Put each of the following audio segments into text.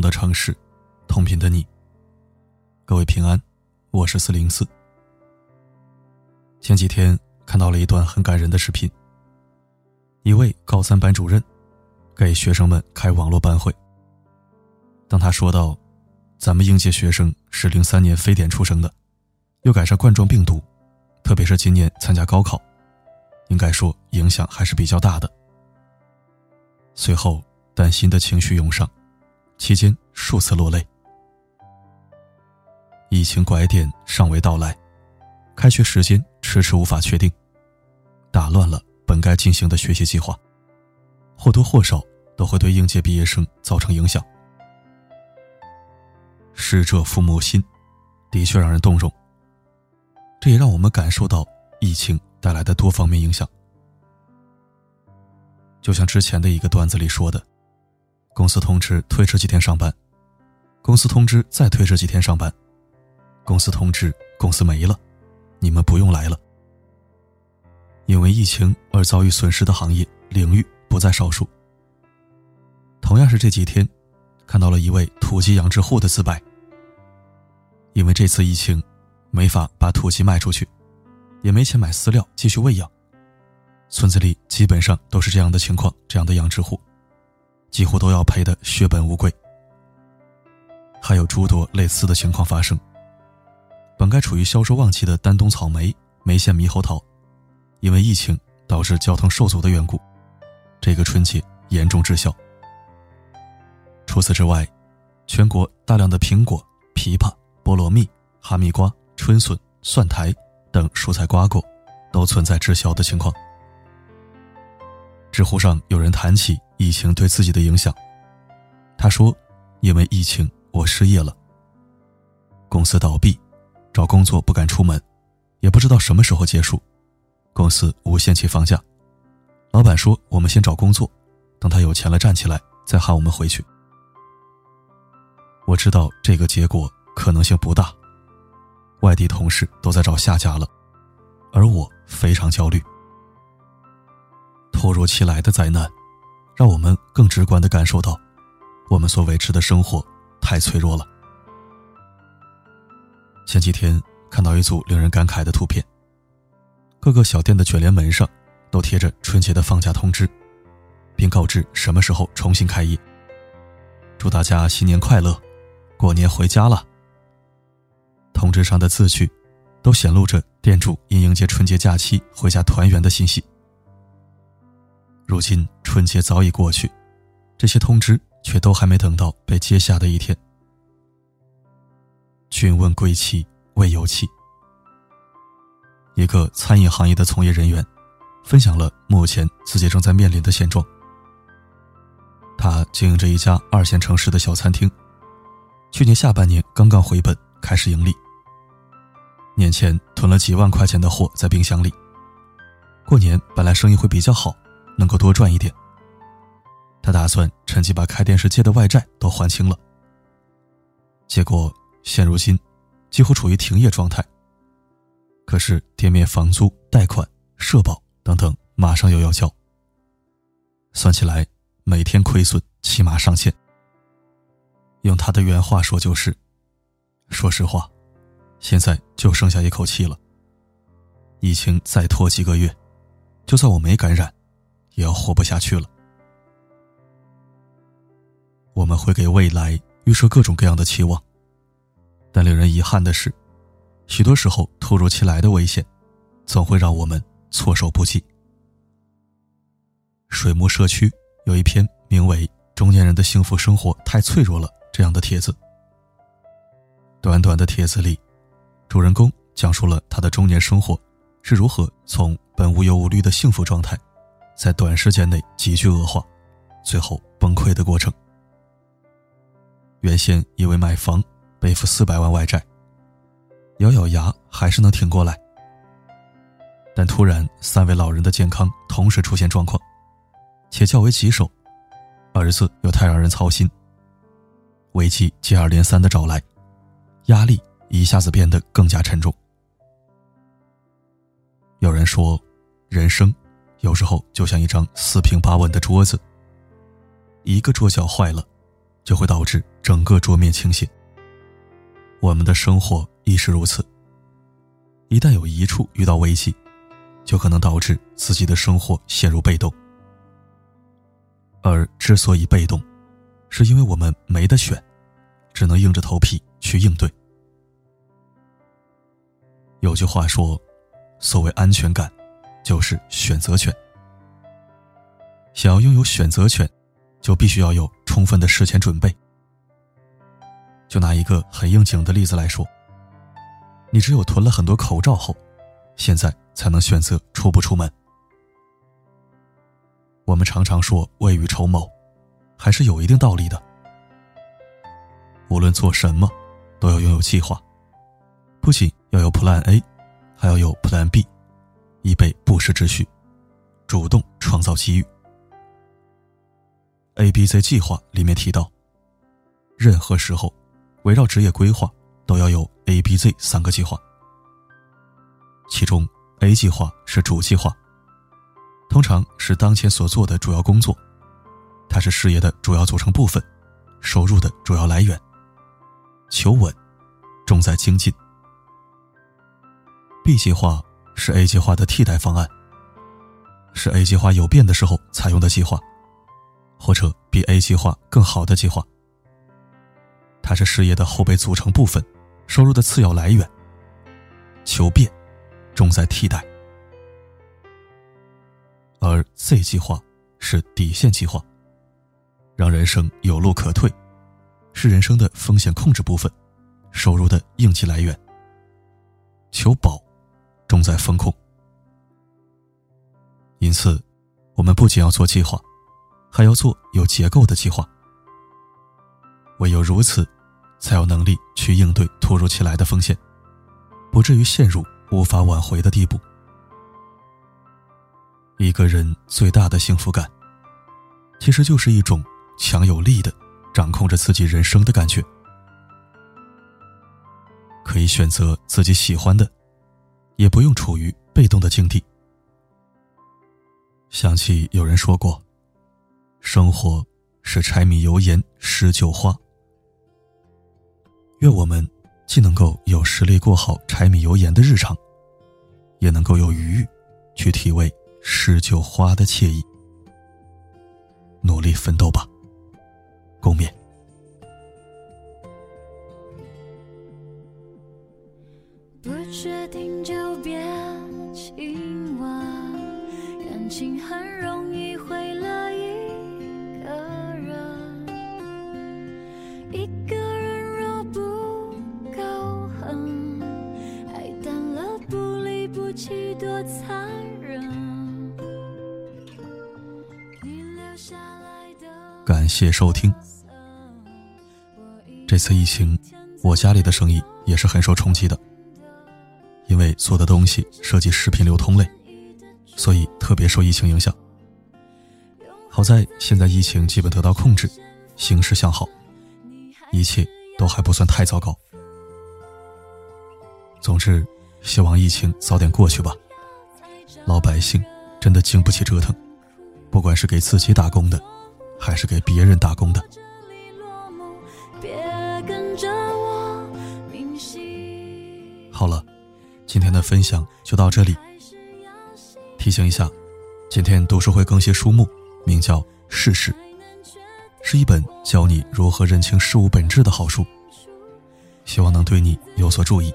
的城市，同频的你。各位平安，我是四零四。前几天看到了一段很感人的视频，一位高三班主任给学生们开网络班会。当他说到，咱们应届学生是零三年非典出生的，又赶上冠状病毒，特别是今年参加高考，应该说影响还是比较大的。随后，担心的情绪涌上，期间数次落泪。疫情拐点尚未到来，开学时间迟迟无法确定，打乱了本该进行的学习计划，或多或少都会对应届毕业生造成影响。逝者父母心，的确让人动容。这也让我们感受到疫情带来的多方面影响。就像之前的一个段子里说的，公司通知推迟几天上班，公司通知再推迟几天上班，公司通知公司没了，你们不用来了。因为疫情而遭遇损失的行业领域不在少数。同样是这几天，看到了一位土鸡养殖户的自白。因为这次疫情，没法把土鸡卖出去，也没钱买饲料继续喂养。村子里基本上都是这样的情况，这样的养殖户，几乎都要赔得血本无归。还有诸多类似的情况发生。本该处于销售旺季的丹东草莓、梅县猕猴桃，因为疫情导致交通受阻的缘故，这个春节严重滞销。除此之外，全国大量的苹果、枇杷、菠萝蜜、哈密瓜、春笋、蒜苔等蔬菜瓜果，都存在滞销的情况。知乎上有人谈起疫情对自己的影响，他说：“因为疫情，我失业了，公司倒闭，找工作不敢出门，也不知道什么时候结束，公司无限期放假，老板说我们先找工作，等他有钱了站起来再喊我们回去。我知道这个结果可能性不大，外地同事都在找下家了，而我非常焦虑。”突如其来的灾难，让我们更直观的感受到，我们所维持的生活太脆弱了。前几天看到一组令人感慨的图片，各个小店的卷帘门上都贴着春节的放假通知，并告知什么时候重新开业。祝大家新年快乐，过年回家了。通知上的字句，都显露着店主因迎接春节假期回家团圆的欣喜。如今春节早已过去，这些通知却都还没等到被接下的一天。君问归期，未有期。一个餐饮行业的从业人员，分享了目前自己正在面临的现状。他经营着一家二线城市的小餐厅，去年下半年刚刚回本，开始盈利。年前囤了几万块钱的货在冰箱里，过年本来生意会比较好。能够多赚一点。他打算趁机把开电视借的外债都还清了。结果现如今几乎处于停业状态。可是店面房租、贷款、社保等等马上又要交，算起来每天亏损起码上千。用他的原话说就是：“说实话，现在就剩下一口气了。疫情再拖几个月，就算我没感染。”也要活不下去了。我们会给未来预设各种各样的期望，但令人遗憾的是，许多时候突如其来的危险，总会让我们措手不及。水木社区有一篇名为《中年人的幸福生活太脆弱了》这样的帖子。短短的帖子里，主人公讲述了他的中年生活是如何从本无忧无虑的幸福状态。在短时间内急剧恶化，最后崩溃的过程。原先以为买房背负四百万外债，咬咬牙还是能挺过来。但突然三位老人的健康同时出现状况，且较为棘手，儿子又太让人操心，危机接二连三的找来，压力一下子变得更加沉重。有人说，人生。有时候就像一张四平八稳的桌子，一个桌角坏了，就会导致整个桌面倾斜。我们的生活亦是如此。一旦有一处遇到危机，就可能导致自己的生活陷入被动。而之所以被动，是因为我们没得选，只能硬着头皮去应对。有句话说：“所谓安全感，就是选择权。”想要拥有选择权，就必须要有充分的事前准备。就拿一个很应景的例子来说，你只有囤了很多口罩后，现在才能选择出不出门。我们常常说未雨绸缪，还是有一定道理的。无论做什么，都要拥有计划，不仅要有 Plan A，还要有 Plan B，以备不时之需，主动创造机遇。A B C 计划里面提到，任何时候围绕职业规划都要有 A B Z 三个计划，其中 A 计划是主计划。通常是当前所做的主要工作，它是事业的主要组成部分，收入的主要来源。求稳，重在精进。B 计划是 A 计划的替代方案，是 A 计划有变的时候采用的计划，或者比 A 计划更好的计划。它是事业的后备组成部分，收入的次要来源。求变，重在替代。而 Z 计划是底线计划，让人生有路可退，是人生的风险控制部分，收入的应急来源。求保，重在风控。因此，我们不仅要做计划，还要做有结构的计划。唯有如此，才有能力去应对突如其来的风险，不至于陷入无法挽回的地步。一个人最大的幸福感，其实就是一种强有力的掌控着自己人生的感觉。可以选择自己喜欢的，也不用处于被动的境地。想起有人说过，生活是柴米油盐诗酒花。愿我们既能够有实力过好柴米油盐的日常，也能够有余裕去体味。诗酒花的惬意，努力奋斗吧，共勉。不确定就别亲吻，感情很容易毁了一个人。一个人若不够狠，爱淡了不离不弃多残忍。感谢收听。这次疫情，我家里的生意也是很受冲击的，因为做的东西涉及食品流通类，所以特别受疫情影响。好在现在疫情基本得到控制，形势向好，一切都还不算太糟糕。总之，希望疫情早点过去吧。老百姓真的经不起折腾，不管是给自己打工的。还是给别人打工的。好了，今天的分享就到这里。提醒一下，今天读书会更新书目，名叫《事实》，是一本教你如何认清事物本质的好书，希望能对你有所注意。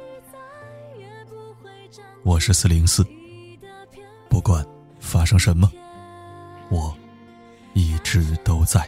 我是四零四，不管发生什么，我。一直都在。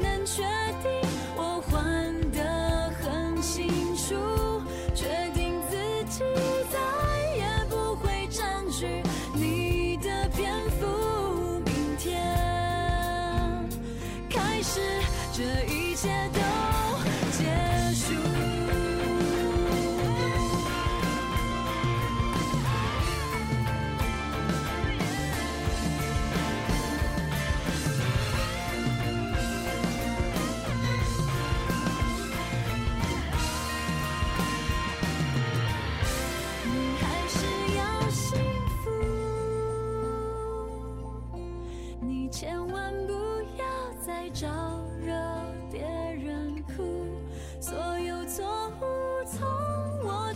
能确定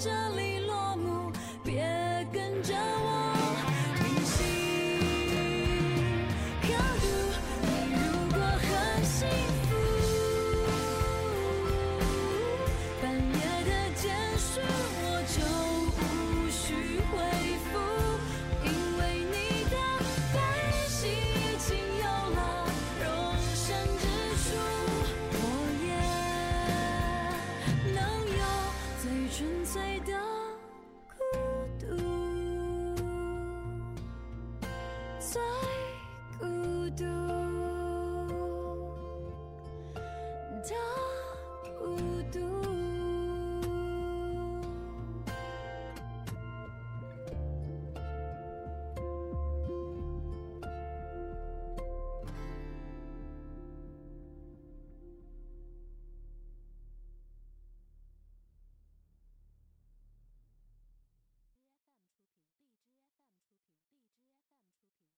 这里